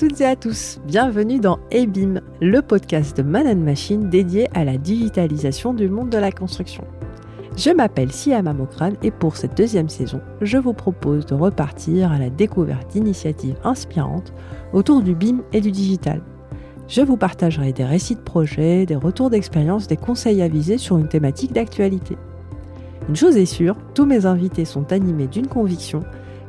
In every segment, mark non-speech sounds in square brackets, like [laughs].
toutes et à tous, bienvenue dans EBIM, le podcast de Man Machine dédié à la digitalisation du monde de la construction. Je m'appelle Siama Mokran et pour cette deuxième saison, je vous propose de repartir à la découverte d'initiatives inspirantes autour du BIM et du digital. Je vous partagerai des récits de projets, des retours d'expérience, des conseils avisés sur une thématique d'actualité. Une chose est sûre, tous mes invités sont animés d'une conviction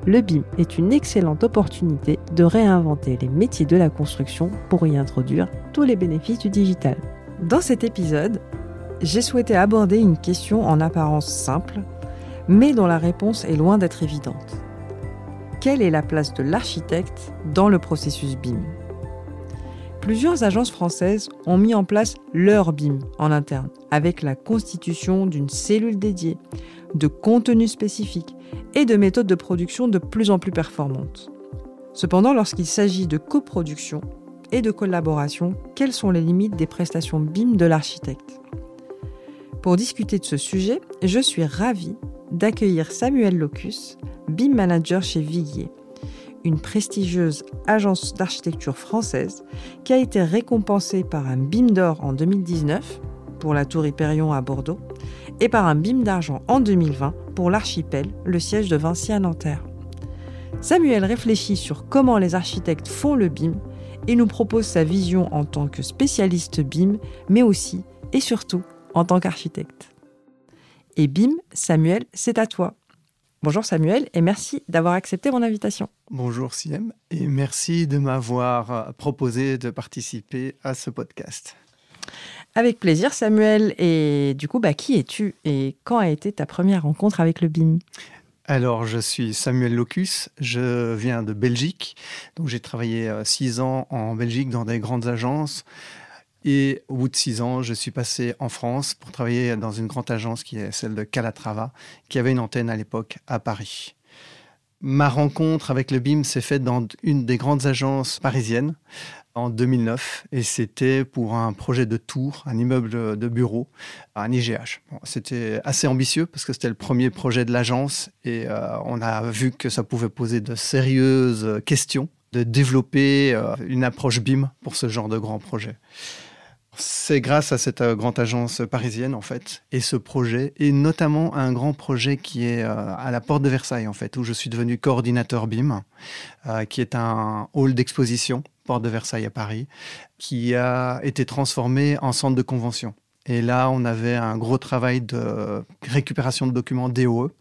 le BIM est une excellente opportunité de réinventer les métiers de la construction pour y introduire tous les bénéfices du digital. Dans cet épisode, j'ai souhaité aborder une question en apparence simple, mais dont la réponse est loin d'être évidente. Quelle est la place de l'architecte dans le processus BIM? Plusieurs agences françaises ont mis en place leur BIM en interne, avec la constitution d'une cellule dédiée, de contenus spécifiques et de méthodes de production de plus en plus performantes. Cependant, lorsqu'il s'agit de coproduction et de collaboration, quelles sont les limites des prestations BIM de l'architecte? Pour discuter de ce sujet, je suis ravie d'accueillir Samuel Locus, BIM manager chez Viguier, une prestigieuse agence d'architecture française qui a été récompensée par un BIM d'or en 2019 pour la Tour Hyperion à Bordeaux et par un BIM d'argent en 2020 pour l'Archipel, le siège de Vinci à Nanterre. Samuel réfléchit sur comment les architectes font le BIM et nous propose sa vision en tant que spécialiste BIM, mais aussi et surtout en tant qu'architecte. Et BIM, Samuel, c'est à toi. Bonjour Samuel et merci d'avoir accepté mon invitation. Bonjour Siem et merci de m'avoir proposé de participer à ce podcast. Avec plaisir, Samuel. Et du coup, bah, qui es-tu et quand a été ta première rencontre avec le BIM alors, je suis Samuel Locus, je viens de Belgique. Donc, j'ai travaillé euh, six ans en Belgique dans des grandes agences. Et au bout de six ans, je suis passé en France pour travailler dans une grande agence qui est celle de Calatrava, qui avait une antenne à l'époque à Paris. Ma rencontre avec le BIM s'est faite dans une des grandes agences parisiennes en 2009 et c'était pour un projet de tour, un immeuble de bureau, un IGH. c'était assez ambitieux parce que c'était le premier projet de l'agence et euh, on a vu que ça pouvait poser de sérieuses questions de développer euh, une approche BIM pour ce genre de grand projet. C'est grâce à cette euh, grande agence parisienne, en fait, et ce projet, et notamment un grand projet qui est à la porte de Versailles, en fait, où je suis devenu coordinateur BIM, qui est un hall d'exposition porte de Versailles à Paris, qui a été transformé en centre de convention. Et là, on avait un gros travail de récupération de documents DOE.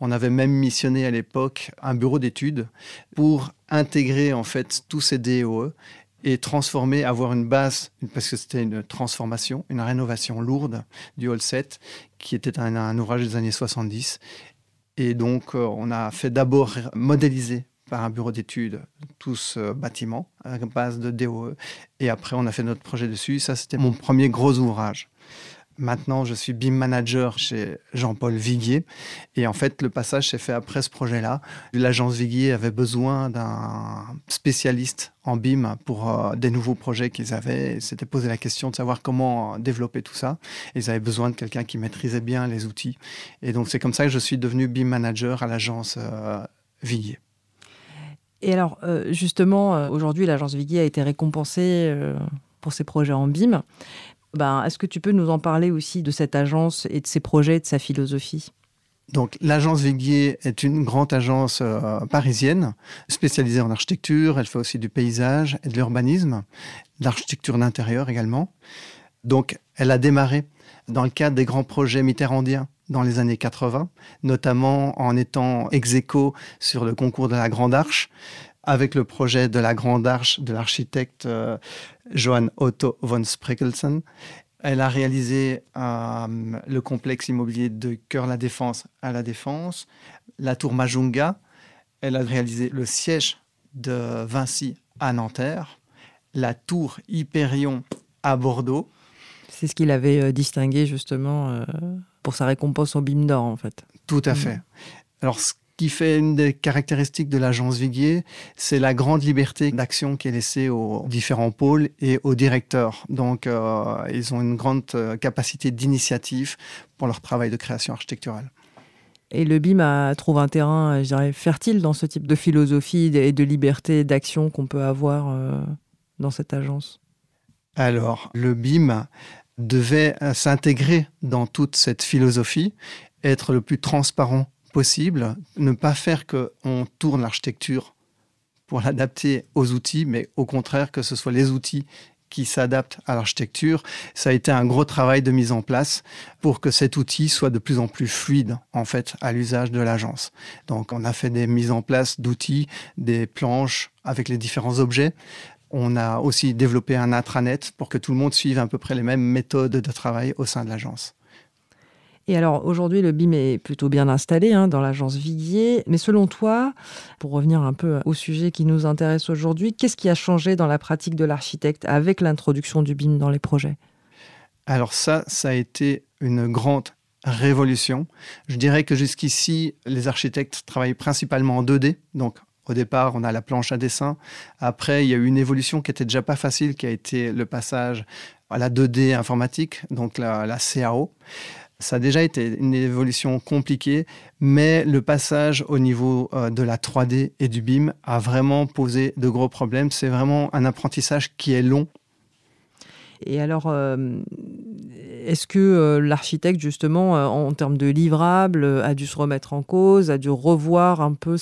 On avait même missionné à l'époque un bureau d'études pour intégrer en fait tous ces DOE et transformer, avoir une base, parce que c'était une transformation, une rénovation lourde du Hall 7, qui était un, un ouvrage des années 70. Et donc, euh, on a fait d'abord modéliser par un bureau d'études tout ce bâtiment à base de DOE. Et après, on a fait notre projet dessus. Ça, c'était mon premier gros ouvrage. Maintenant, je suis BIM manager chez Jean-Paul Viguier. Et en fait, le passage s'est fait après ce projet-là. L'agence Viguier avait besoin d'un spécialiste en BIM pour euh, des nouveaux projets qu'ils avaient. Ils s'étaient posé la question de savoir comment développer tout ça. ils avaient besoin de quelqu'un qui maîtrisait bien les outils. Et donc, c'est comme ça que je suis devenu BIM manager à l'agence euh, Viguier. Et alors, euh, justement, euh, aujourd'hui, l'agence Viguier a été récompensée euh, pour ses projets en BIM. Ben, Est-ce que tu peux nous en parler aussi de cette agence et de ses projets, de sa philosophie? Donc, l'agence Viguier est une grande agence parisienne spécialisée en architecture. Elle fait aussi du paysage et de l'urbanisme, l'architecture d'intérieur également. Donc, elle a démarré dans le cadre des grands projets mitterrandiens dans les années 80, notamment en étant ex aequo sur le concours de la Grande Arche, avec le projet de la Grande Arche de l'architecte euh, Johann Otto von Sprekelsen. Elle a réalisé euh, le complexe immobilier de Cœur-la Défense à la Défense, la tour Majunga. Elle a réalisé le siège de Vinci à Nanterre, la tour Hyperion à Bordeaux. C'est ce qu'il avait euh, distingué justement pour sa récompense au BIM d'or, en fait. Tout à mm. fait. Alors, ce qui fait une des caractéristiques de l'agence Viguier, c'est la grande liberté d'action qui est laissée aux différents pôles et aux directeurs. Donc, euh, ils ont une grande euh, capacité d'initiative pour leur travail de création architecturale. Et le BIM trouve un terrain, je dirais, fertile dans ce type de philosophie et de liberté d'action qu'on peut avoir euh, dans cette agence. Alors, le BIM devait euh, s'intégrer dans toute cette philosophie, être le plus transparent possible, ne pas faire qu'on tourne l'architecture pour l'adapter aux outils, mais au contraire que ce soit les outils qui s'adaptent à l'architecture. Ça a été un gros travail de mise en place pour que cet outil soit de plus en plus fluide en fait à l'usage de l'agence. Donc on a fait des mises en place d'outils, des planches avec les différents objets. On a aussi développé un intranet pour que tout le monde suive à peu près les mêmes méthodes de travail au sein de l'agence. Et alors aujourd'hui, le BIM est plutôt bien installé hein, dans l'agence Viguier. Mais selon toi, pour revenir un peu au sujet qui nous intéresse aujourd'hui, qu'est-ce qui a changé dans la pratique de l'architecte avec l'introduction du BIM dans les projets? Alors ça, ça a été une grande révolution. Je dirais que jusqu'ici, les architectes travaillaient principalement en 2D, donc au départ, on a la planche à dessin. Après, il y a eu une évolution qui était déjà pas facile, qui a été le passage à la 2D informatique, donc la, la CAO. Ça a déjà été une évolution compliquée, mais le passage au niveau euh, de la 3D et du BIM a vraiment posé de gros problèmes. C'est vraiment un apprentissage qui est long. Et alors, euh, est-ce que euh, l'architecte, justement, en termes de livrables, a dû se remettre en cause, a dû revoir un peu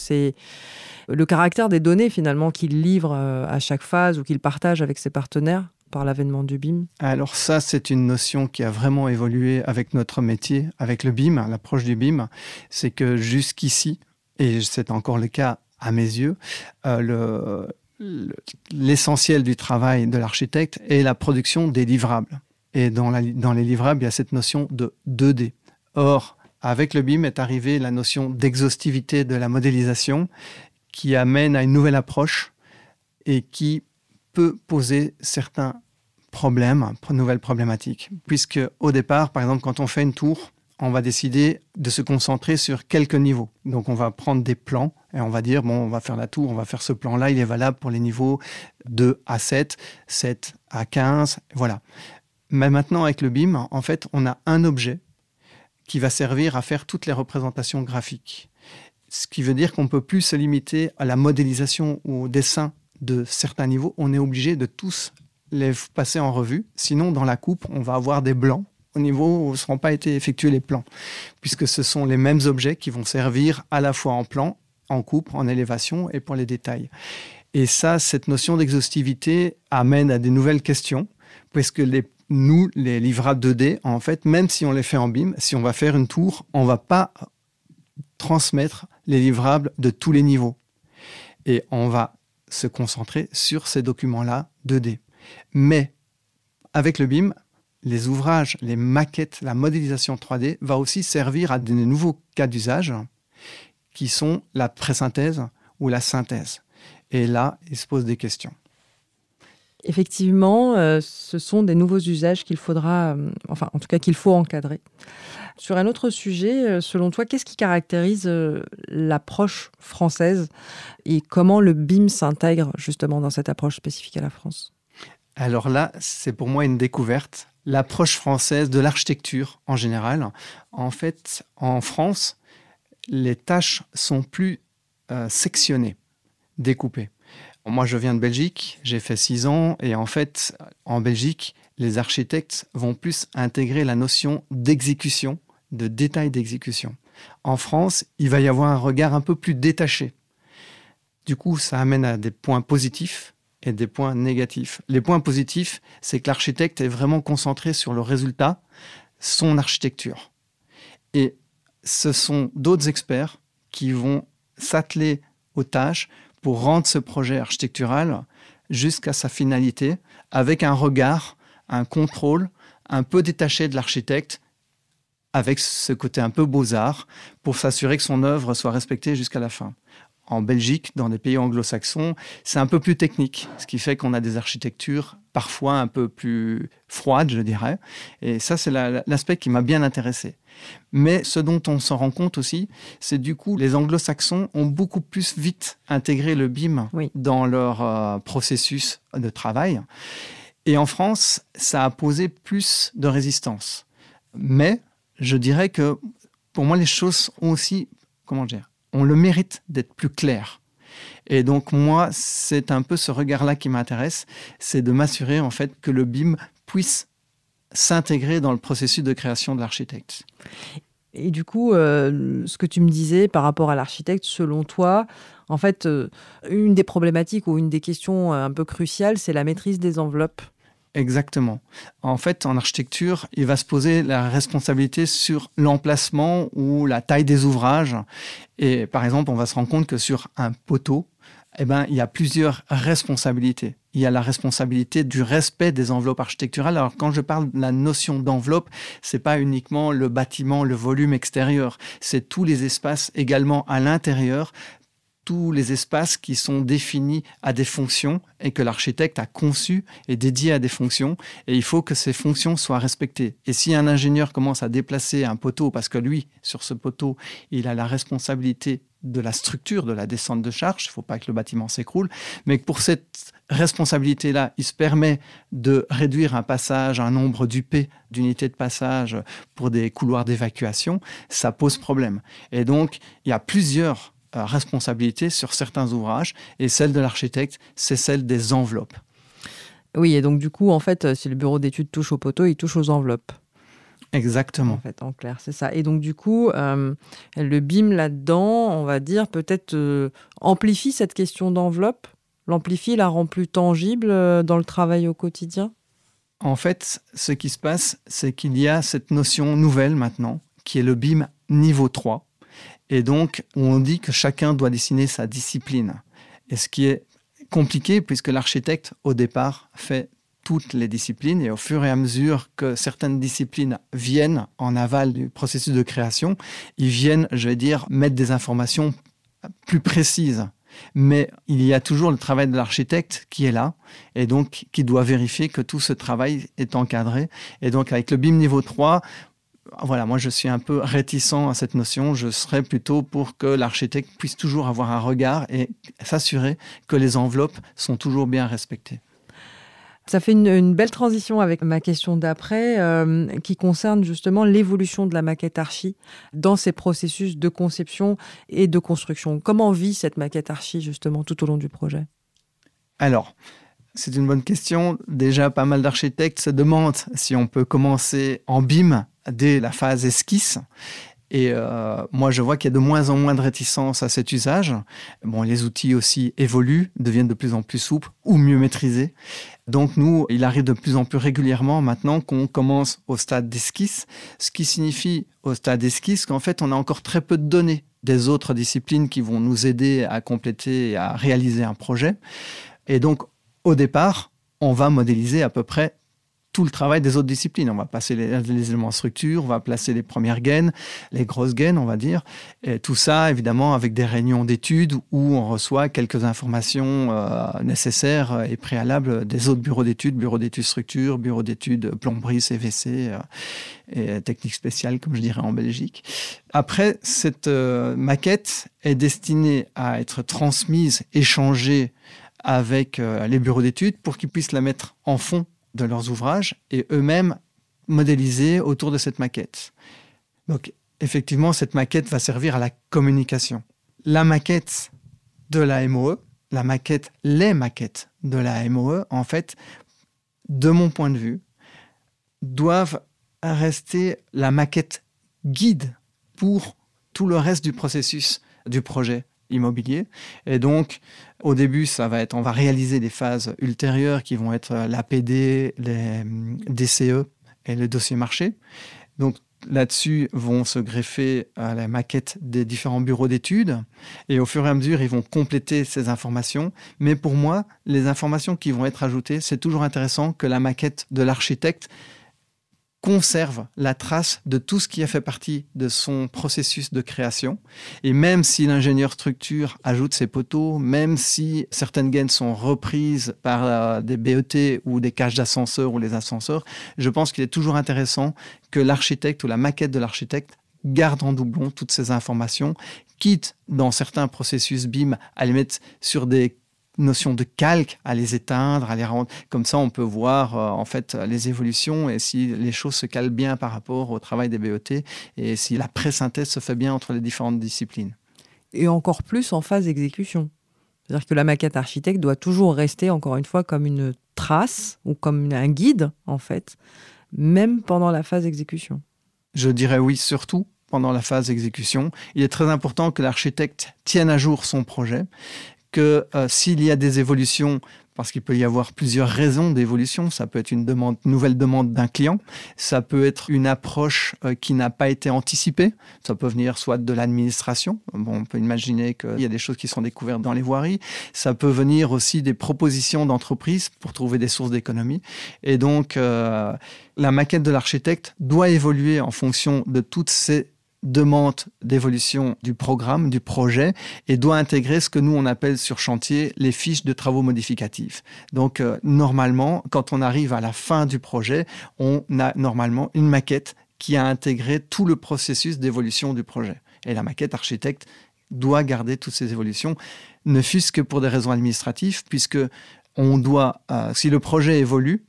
le caractère des données finalement qu'il livre à chaque phase ou qu'il partage avec ses partenaires par l'avènement du BIM? Alors ça, c'est une notion qui a vraiment évolué avec notre métier, avec le BIM, l'approche du BIM. C'est que jusqu'ici, et c'est encore le cas à mes yeux, euh, l'essentiel du travail de l'architecte est la production des livrables. Et dans, dans les livrables, il y a cette notion de 2D. Or, avec le BIM est arrivée la notion d'exhaustivité de la modélisation qui amène à une nouvelle approche et qui peut poser certains problèmes, nouvelles problématiques. Puisque au départ, par exemple, quand on fait une tour, on va décider de se concentrer sur quelques niveaux. Donc on va prendre des plans et on va dire, bon, on va faire la tour, on va faire ce plan-là, il est valable pour les niveaux 2 à 7, 7 à 15, voilà. Mais maintenant, avec le BIM, en fait, on a un objet qui va servir à faire toutes les représentations graphiques. Ce qui veut dire qu'on ne peut plus se limiter à la modélisation ou au dessin de certains niveaux, on est obligé de tous les passer en revue. Sinon, dans la coupe, on va avoir des blancs au niveau où ne seront pas été effectués les plans, puisque ce sont les mêmes objets qui vont servir à la fois en plan, en coupe, en élévation et pour les détails. Et ça, cette notion d'exhaustivité amène à des nouvelles questions, puisque nous, les livrables 2D, en fait, même si on les fait en BIM, si on va faire une tour, on va pas transmettre les livrables de tous les niveaux. Et on va se concentrer sur ces documents-là 2D. Mais avec le BIM, les ouvrages, les maquettes, la modélisation 3D va aussi servir à des nouveaux cas d'usage qui sont la présynthèse ou la synthèse. Et là, il se pose des questions. Effectivement, euh, ce sont des nouveaux usages qu'il faudra, euh, enfin en tout cas qu'il faut encadrer. Sur un autre sujet, euh, selon toi, qu'est-ce qui caractérise l'approche française et comment le BIM s'intègre justement dans cette approche spécifique à la France? Alors là, c'est pour moi une découverte. L'approche française de l'architecture en général. En fait, en France, les tâches sont plus sectionnées, découpées. Moi, je viens de Belgique, j'ai fait six ans, et en fait, en Belgique, les architectes vont plus intégrer la notion d'exécution, de détail d'exécution. En France, il va y avoir un regard un peu plus détaché. Du coup, ça amène à des points positifs et des points négatifs. Les points positifs, c'est que l'architecte est vraiment concentré sur le résultat, son architecture. Et ce sont d'autres experts qui vont s'atteler aux tâches pour rendre ce projet architectural jusqu'à sa finalité avec un regard, un contrôle un peu détaché de l'architecte avec ce côté un peu beaux-arts pour s'assurer que son œuvre soit respectée jusqu'à la fin. En Belgique, dans des pays anglo-saxons, c'est un peu plus technique, ce qui fait qu'on a des architectures parfois un peu plus froides, je dirais. Et ça, c'est l'aspect qui m'a bien intéressé. Mais ce dont on s'en rend compte aussi, c'est du coup, les anglo-saxons ont beaucoup plus vite intégré le BIM dans leur euh, processus de travail. Et en France, ça a posé plus de résistance. Mais je dirais que pour moi, les choses ont aussi, comment dire, ont le mérite d'être plus claires. Et donc moi, c'est un peu ce regard-là qui m'intéresse, c'est de m'assurer en fait que le BIM puisse s'intégrer dans le processus de création de l'architecte. Et du coup, euh, ce que tu me disais par rapport à l'architecte, selon toi, en fait, euh, une des problématiques ou une des questions euh, un peu cruciales, c'est la maîtrise des enveloppes. Exactement. En fait, en architecture, il va se poser la responsabilité sur l'emplacement ou la taille des ouvrages. Et par exemple, on va se rendre compte que sur un poteau, eh ben, il y a plusieurs responsabilités. Il y a la responsabilité du respect des enveloppes architecturales. Alors, quand je parle de la notion d'enveloppe, c'est pas uniquement le bâtiment, le volume extérieur. C'est tous les espaces également à l'intérieur tous les espaces qui sont définis à des fonctions et que l'architecte a conçu et dédié à des fonctions. Et il faut que ces fonctions soient respectées. Et si un ingénieur commence à déplacer un poteau, parce que lui, sur ce poteau, il a la responsabilité de la structure de la descente de charge, il ne faut pas que le bâtiment s'écroule, mais que pour cette responsabilité-là, il se permet de réduire un passage, un nombre d'UP, d'unités de passage pour des couloirs d'évacuation, ça pose problème. Et donc, il y a plusieurs responsabilité sur certains ouvrages et celle de l'architecte, c'est celle des enveloppes. Oui, et donc du coup, en fait, si le bureau d'études touche aux poteaux, il touche aux enveloppes. Exactement. En fait, en clair, c'est ça. Et donc du coup, euh, le BIM là-dedans, on va dire, peut-être euh, amplifie cette question d'enveloppe, l'amplifie, la rend plus tangible dans le travail au quotidien? En fait, ce qui se passe, c'est qu'il y a cette notion nouvelle maintenant, qui est le BIM niveau 3 et donc, on dit que chacun doit dessiner sa discipline. Et ce qui est compliqué, puisque l'architecte, au départ, fait toutes les disciplines, et au fur et à mesure que certaines disciplines viennent en aval du processus de création, ils viennent, je vais dire, mettre des informations plus précises. Mais il y a toujours le travail de l'architecte qui est là et donc qui doit vérifier que tout ce travail est encadré. Et donc avec le BIM niveau 3, voilà, moi je suis un peu réticent à cette notion. Je serais plutôt pour que l'architecte puisse toujours avoir un regard et s'assurer que les enveloppes sont toujours bien respectées. Ça fait une, belle transition avec ma question d'après, euh, qui concerne justement l'évolution de la maquette archi dans ces processus de conception et de construction. Comment vit cette maquette archi justement tout au long du projet? Alors, c'est une bonne question. Déjà, pas mal d'architectes se demandent si on peut commencer en BIM dès la phase esquisse. Et euh, moi, je vois qu'il y a de moins en moins de réticence à cet usage. Bon, les outils aussi évoluent, deviennent de plus en plus souples ou mieux maîtrisés. Donc nous, il arrive de plus en plus régulièrement maintenant qu'on commence au stade d'esquisse, ce qui signifie au stade d'esquisse qu'en fait, on a encore très peu de données des autres disciplines qui vont nous aider à compléter et à réaliser un projet. Et donc, au départ, on va modéliser à peu près tout le travail des autres disciplines. On va passer les, éléments structure, on va placer les premières gaines, les grosses gaines, on va dire. Et tout ça, évidemment, avec des réunions d'études où on reçoit quelques informations euh, nécessaires et préalables des autres bureaux d'études, bureaux d'études structure, bureaux d'études plomberie, CVC euh, et technique spéciale, comme je dirais en Belgique. Après, cette euh, maquette est destinée à être transmise, échangée avec euh, les bureaux d'études pour qu'ils puissent la mettre en fond de leurs ouvrages et eux-mêmes modéliser autour de cette maquette. Donc effectivement, cette maquette va servir à la communication. La maquette de la MOE, la maquette, les maquettes de la MOE, en fait, de mon point de vue, doivent rester la maquette guide pour tout le reste du processus du projet immobilier. Et donc, au début, ça va être, on va réaliser des phases ultérieures qui vont être l'APD, les DCE et le dossier marché. Donc, là-dessus vont se greffer à la maquette des différents bureaux d'études et au fur et à mesure, ils vont compléter ces informations. Mais pour moi, les informations qui vont être ajoutées, c'est toujours intéressant que la maquette de l'architecte conserve la trace de tout ce qui a fait partie de son processus de création. Et même si l'ingénieur structure ajoute ses poteaux, même si certaines gaines sont reprises par euh, des BET ou des cages d'ascenseur ou les ascenseurs, je pense qu'il est toujours intéressant que l'architecte ou la maquette de l'architecte garde en doublon toutes ces informations, quitte dans certains processus BIM à les mettre sur des notion de calque à les éteindre, à les rendre. Comme ça, on peut voir euh, en fait les évolutions et si les choses se calent bien par rapport au travail des BET et si la pré-synthèse se fait bien entre les différentes disciplines. Et encore plus en phase d'exécution. C'est-à-dire que la maquette architecte doit toujours rester, encore une fois, comme une trace ou comme un guide, en fait, même pendant la phase d'exécution. Je dirais oui, surtout pendant la phase d'exécution. Il est très important que l'architecte tienne à jour son projet, que euh, s'il y a des évolutions, parce qu'il peut y avoir plusieurs raisons d'évolution. Ça peut être une demande, nouvelle demande d'un client. Ça peut être une approche euh, qui n'a pas été anticipée. Ça peut venir soit de l'administration. Bon, on peut imaginer qu'il y a des choses qui sont découvertes dans les voiries. Ça peut venir aussi des propositions d'entreprises pour trouver des sources d'économie. Et donc, euh, la maquette de l'architecte doit évoluer en fonction de toutes ces demande d'évolution du programme, du projet, et doit intégrer ce que nous, on appelle sur chantier les fiches de travaux modificatifs. Donc, euh, normalement, quand on arrive à la fin du projet, on a normalement une maquette qui a intégré tout le processus d'évolution du projet. Et la maquette architecte doit garder toutes ces évolutions, ne fût-ce que pour des raisons administratives, puisque on doit, euh, si le projet évolue,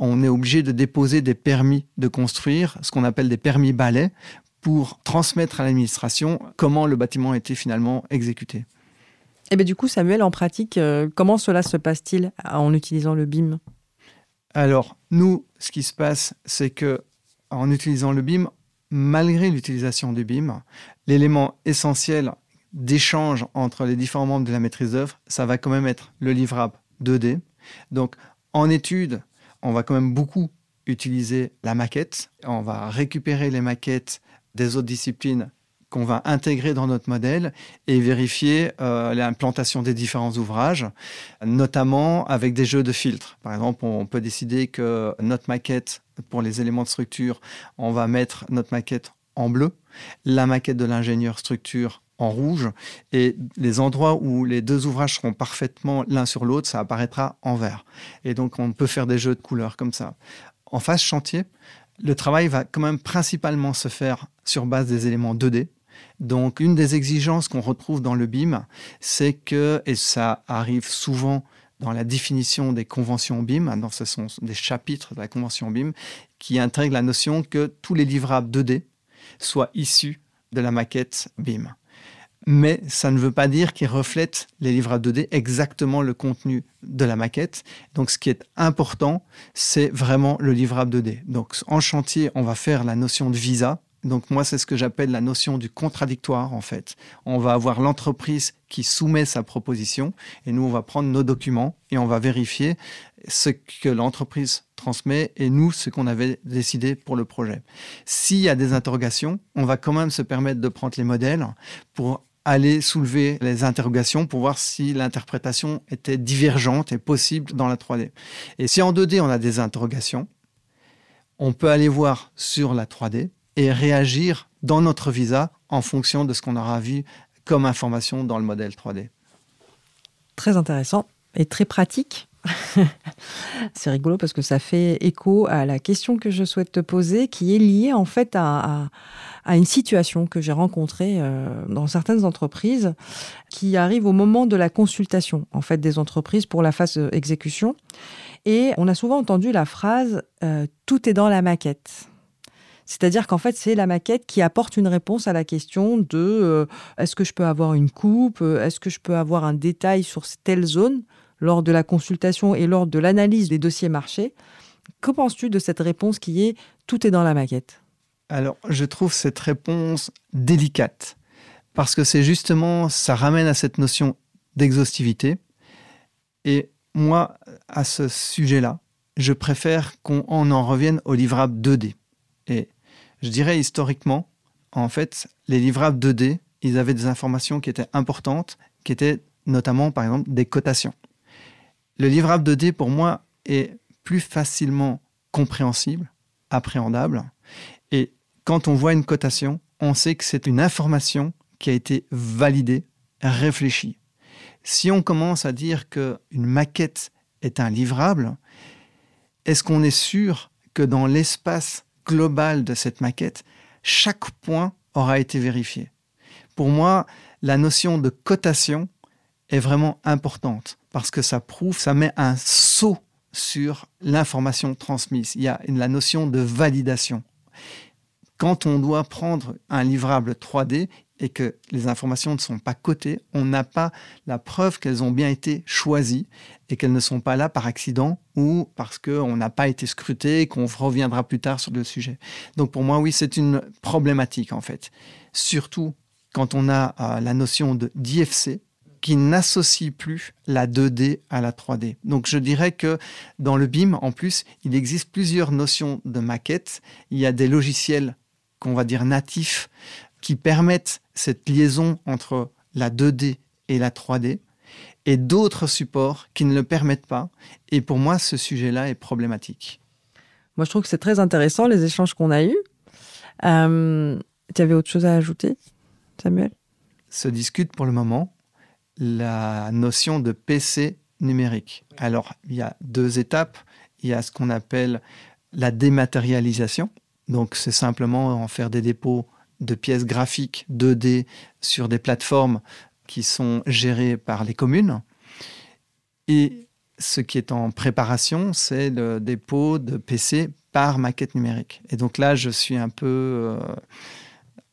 on est obligé de déposer des permis de construire, ce qu'on appelle des permis balais, pour transmettre à l'administration comment le bâtiment a été finalement exécuté. Et eh bien du coup, Samuel, en pratique, euh, comment cela se passe-t-il en utilisant le BIM? Alors, nous, ce qui se passe, c'est que en utilisant le BIM, malgré l'utilisation du BIM, l'élément essentiel d'échange entre les différents membres de la maîtrise d'œuvre, ça va quand même être le livrable 2D. Donc, en étude, on va quand même beaucoup utiliser la maquette. On va récupérer les maquettes des autres disciplines qu'on va intégrer dans notre modèle et vérifier euh, l'implantation des différents ouvrages, notamment avec des jeux de filtres. Par exemple, on peut décider que notre maquette, pour les éléments de structure, on va mettre notre maquette en bleu, la maquette de l'ingénieur structure en rouge, et les endroits où les deux ouvrages seront parfaitement l'un sur l'autre, ça apparaîtra en vert. Et donc, on peut faire des jeux de couleurs comme ça. En phase chantier, le travail va quand même principalement se faire sur base des éléments 2D. Donc, une des exigences qu'on retrouve dans le BIM, c'est que, et ça arrive souvent dans la définition des conventions BIM, hein, dans ce sont des chapitres de la convention BIM, qui intègrent la notion que tous les livrables 2D soient issus de la maquette BIM mais ça ne veut pas dire qu'il reflète les livres 2D exactement le contenu de la maquette. Donc ce qui est important, c'est vraiment le livrable 2D. Donc en chantier, on va faire la notion de visa. Donc moi, c'est ce que j'appelle la notion du contradictoire en fait. On va avoir l'entreprise qui soumet sa proposition et nous, on va prendre nos documents et on va vérifier ce que l'entreprise transmet et nous, ce qu'on avait décidé pour le projet. S'il y a des interrogations, on va quand même se permettre de prendre les modèles pour aller soulever les interrogations pour voir si l'interprétation était divergente et possible dans la 3D. Et si en 2D on a des interrogations, on peut aller voir sur la 3D et réagir dans notre visa en fonction de ce qu'on aura vu comme information dans le modèle 3D. Très intéressant et très pratique. [laughs] C'est rigolo parce que ça fait écho à la question que je souhaite te poser qui est liée en fait à une situation que j'ai rencontrée euh, dans certaines entreprises qui arrive au moment de la consultation en fait des entreprises pour la phase exécution. Et on a souvent entendu la phrase euh, tout est dans la maquette. C'est-à-dire qu'en fait, c'est la maquette qui apporte une réponse à la question de euh, est-ce que je peux avoir une coupe, est-ce que je peux avoir un détail sur telle zone? Lors de la consultation et lors de l'analyse des dossiers marchés. Que penses-tu de cette réponse qui est tout est dans la maquette alors, je trouve cette réponse délicate parce que c'est justement, ça ramène à cette notion d'exhaustivité. Et moi, à ce sujet-là, je préfère qu'on en revienne aux livrables 2D. Et je dirais historiquement, en fait, les livrables 2D, ils avaient des informations qui étaient importantes, qui étaient notamment, par exemple, des cotations. Le livrable 2D, pour moi, est plus facilement compréhensible, appréhendable, et quand on voit une cotation, on sait que c'est une information qui a été validée, réfléchie. Si on commence à dire qu'une maquette est un livrable, est-ce qu'on est sûr que dans l'espace global de cette maquette, chaque point aura été vérifié? Pour moi, la notion de cotation est vraiment importante parce que ça prouve, ça met un saut sur l'information transmise. Il y a la notion de validation. Quand on doit prendre un livrable 3D et que les informations ne sont pas cotées, on n'a pas la preuve qu'elles ont bien été choisies et qu'elles ne sont pas là par accident ou parce qu'on n'a pas été scruté et qu'on reviendra plus tard sur le sujet. Donc pour moi, oui, c'est une problématique en fait. Surtout quand on a euh, la notion de d'IFC, qui n'associe plus la 2D à la 3D. Donc je dirais que dans le BIM, en plus, il existe plusieurs notions de maquette. Il y a des logiciels qu'on va dire natifs qui permettent cette liaison entre la 2D et la 3D et d'autres supports qui ne le permettent pas. Et pour moi, ce sujet-là est problématique. Moi, je trouve que c'est très intéressant les échanges qu'on a eus. Euh, tu avais autre chose à ajouter, Samuel? Se discute pour le moment la notion de PC numérique. Alors, il y a deux étapes. Il y a ce qu'on appelle la dématérialisation. Donc, c'est simplement en faire des dépôts de pièces graphiques 2D sur des plateformes qui sont gérées par les communes. Et ce qui est en préparation, c'est le dépôt de PC par maquette numérique. Et donc là, je suis un peu euh,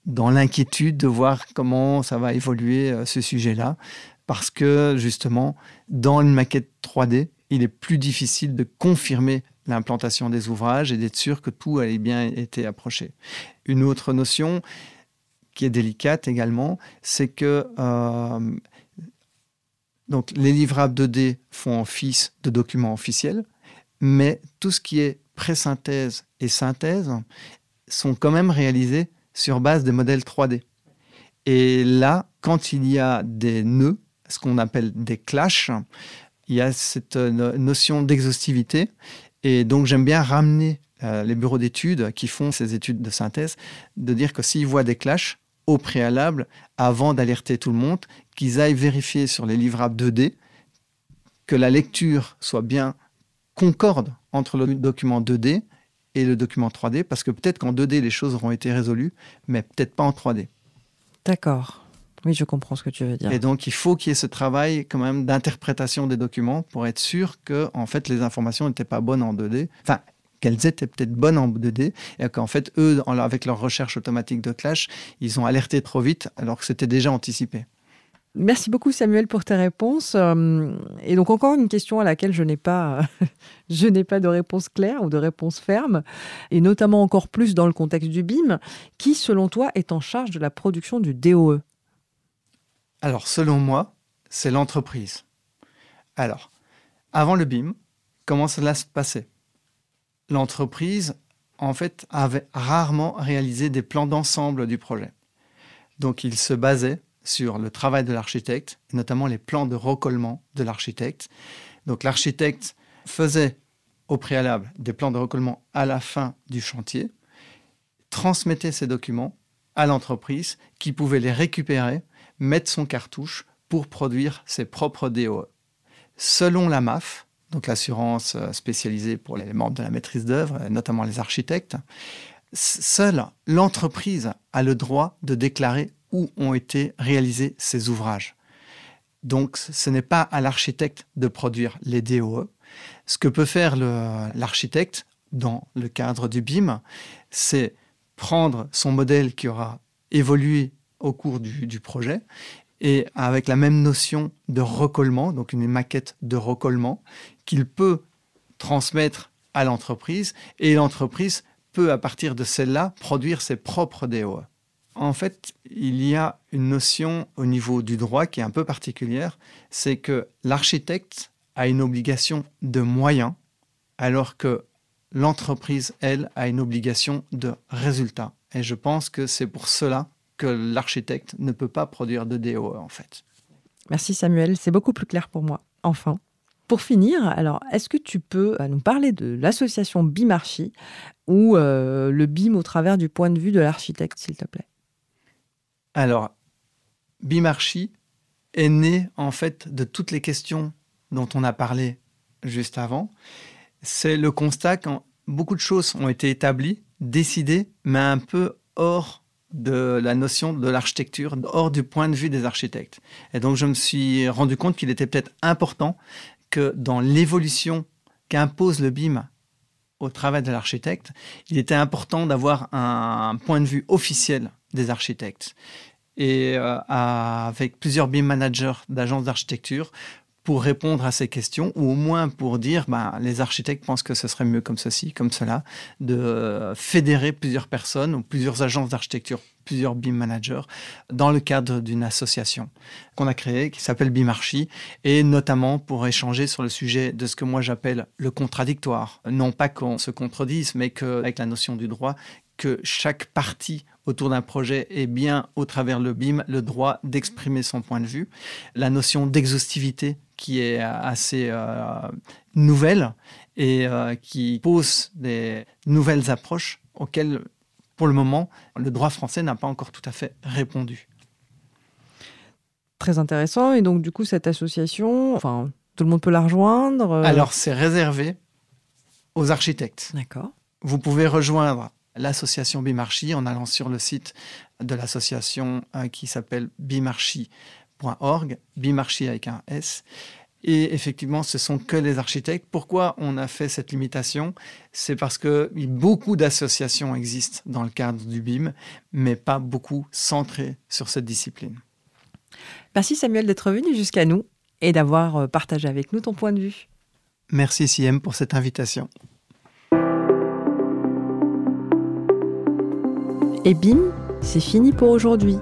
dans l'inquiétude de voir comment ça va évoluer euh, ce sujet-là parce que justement, dans une maquette 3D, il est plus difficile de confirmer l'implantation des ouvrages et d'être sûr que tout a bien été approché. Une autre notion qui est délicate également, c'est que euh, donc, les livrables 2D font office de documents officiels, mais tout ce qui est pré-synthèse et synthèse sont quand même réalisés sur base des modèles 3D. Et là, quand il y a des nœuds, ce qu'on appelle des clashs. Il y a cette euh, notion d'exhaustivité. Et donc, j'aime bien ramener euh, les bureaux d'études qui font ces études de synthèse, de dire que s'ils voient des clashs au préalable, avant d'alerter tout le monde, qu'ils aillent vérifier sur les livrables 2D que la lecture soit bien concorde entre le document 2D et le document 3D, parce que peut-être qu'en 2D, les choses auront été résolues, mais peut-être pas en 3D. D'accord. Oui, je comprends ce que tu veux dire. Et donc, il faut qu'il y ait ce travail quand même d'interprétation des documents pour être sûr que, en fait, les informations n'étaient pas bonnes en 2D. Enfin, qu'elles étaient peut-être bonnes en 2D et qu'en fait, eux, avec leur recherche automatique de clash, ils ont alerté trop vite alors que c'était déjà anticipé. Merci beaucoup Samuel pour tes réponses. Euh, et donc encore une question à laquelle je n'ai pas, [laughs] je n'ai pas de réponse claire ou de réponse ferme, et notamment encore plus dans le contexte du BIM. Qui, selon toi, est en charge de la production du DOE alors, selon moi, c'est l'entreprise. Alors, avant le BIM, comment cela se passait? L'entreprise, en fait, avait rarement réalisé des plans d'ensemble du projet. Donc, il se basait sur le travail de l'architecte, notamment les plans de recollement de l'architecte. Donc, l'architecte faisait au préalable des plans de recollement à la fin du chantier, transmettait ces documents à l'entreprise qui pouvait les récupérer mettre son cartouche pour produire ses propres DOE. Selon la MAF, donc l'assurance euh, spécialisée pour les membres de la maîtrise d'œuvre, notamment les architectes, seule l'entreprise a le droit de déclarer où ont été réalisés ces ouvrages. Donc ce n'est pas à l'architecte de produire les DOE. Ce que peut faire l'architecte dans le cadre du BIM, c'est prendre son modèle qui aura évolué au cours du, projet et avec la même notion de recollement, donc une maquette de recollement qu'il peut transmettre à l'entreprise et l'entreprise peut à partir de celle-là produire ses propres DOE. En fait, il y a une notion au niveau du droit qui est un peu particulière, c'est que l'architecte a une obligation de moyens alors que l'entreprise, elle, a une obligation de résultat. Et je pense que c'est pour cela que l'architecte ne peut pas produire de DOE en fait. Merci Samuel, c'est beaucoup plus clair pour moi. Enfin. Pour finir, alors est-ce que tu peux euh, nous parler de l'association BIMarchi ou euh, le BIM au travers du point de vue de l'architecte, s'il te plaît? Alors, BIMarchi est né en fait de toutes les questions dont on a parlé juste avant. C'est le constat que beaucoup de choses ont été établies, décidées, mais un peu hors de la notion de l'architecture hors du point de vue des architectes. Et donc je me suis rendu compte qu'il était peut-être important que dans l'évolution qu'impose le BIM au travail de l'architecte, il était important d'avoir un point de vue officiel des architectes. Et euh, avec plusieurs BIM managers d'agences d'architecture pour répondre à ces questions, ou au moins pour dire, ben, les architectes pensent que ce serait mieux comme ceci, comme cela, de fédérer plusieurs personnes ou plusieurs agences d'architecture, plusieurs BIM managers, dans le cadre d'une association qu'on a créée, qui s'appelle BIMarchi, et notamment pour échanger sur le sujet de ce que moi j'appelle le contradictoire. Non pas qu'on se contredise, mais qu'avec la notion du droit, que chaque partie autour d'un projet ait bien, au travers le BIM, le droit d'exprimer son point de vue. La notion d'exhaustivité qui est assez euh, nouvelle et euh, qui pose des nouvelles approches auxquelles, pour le moment, le droit français n'a pas encore tout à fait répondu. Très intéressant. Et donc, du coup, cette association, enfin, tout le monde peut la rejoindre euh Alors, c'est réservé aux architectes. D'accord. Vous pouvez rejoindre l'association Bimarchi en allant sur le site de l'association qui s'appelle Bimarchi .org, bimarchi avec un S. Et effectivement, ce sont que les architectes. Pourquoi on a fait cette limitation? C'est parce que beaucoup d'associations existent dans le cadre du BIM, mais pas beaucoup centrées sur cette discipline. Merci Samuel d'être venu jusqu'à nous et d'avoir euh, partagé avec nous ton point de vue. Merci Siem pour cette invitation. Et bim, c'est fini pour aujourd'hui.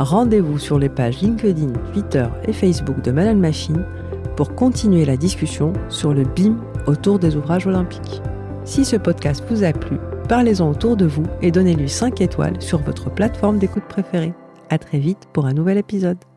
Rendez-vous sur les pages LinkedIn, Twitter et Facebook de Madame Machine pour continuer la discussion sur le BIM autour des ouvrages olympiques. Si ce podcast vous a plu, parlez-en autour de vous et donnez-lui 5 étoiles sur votre plateforme d'écoute préférée. À très vite pour un nouvel épisode.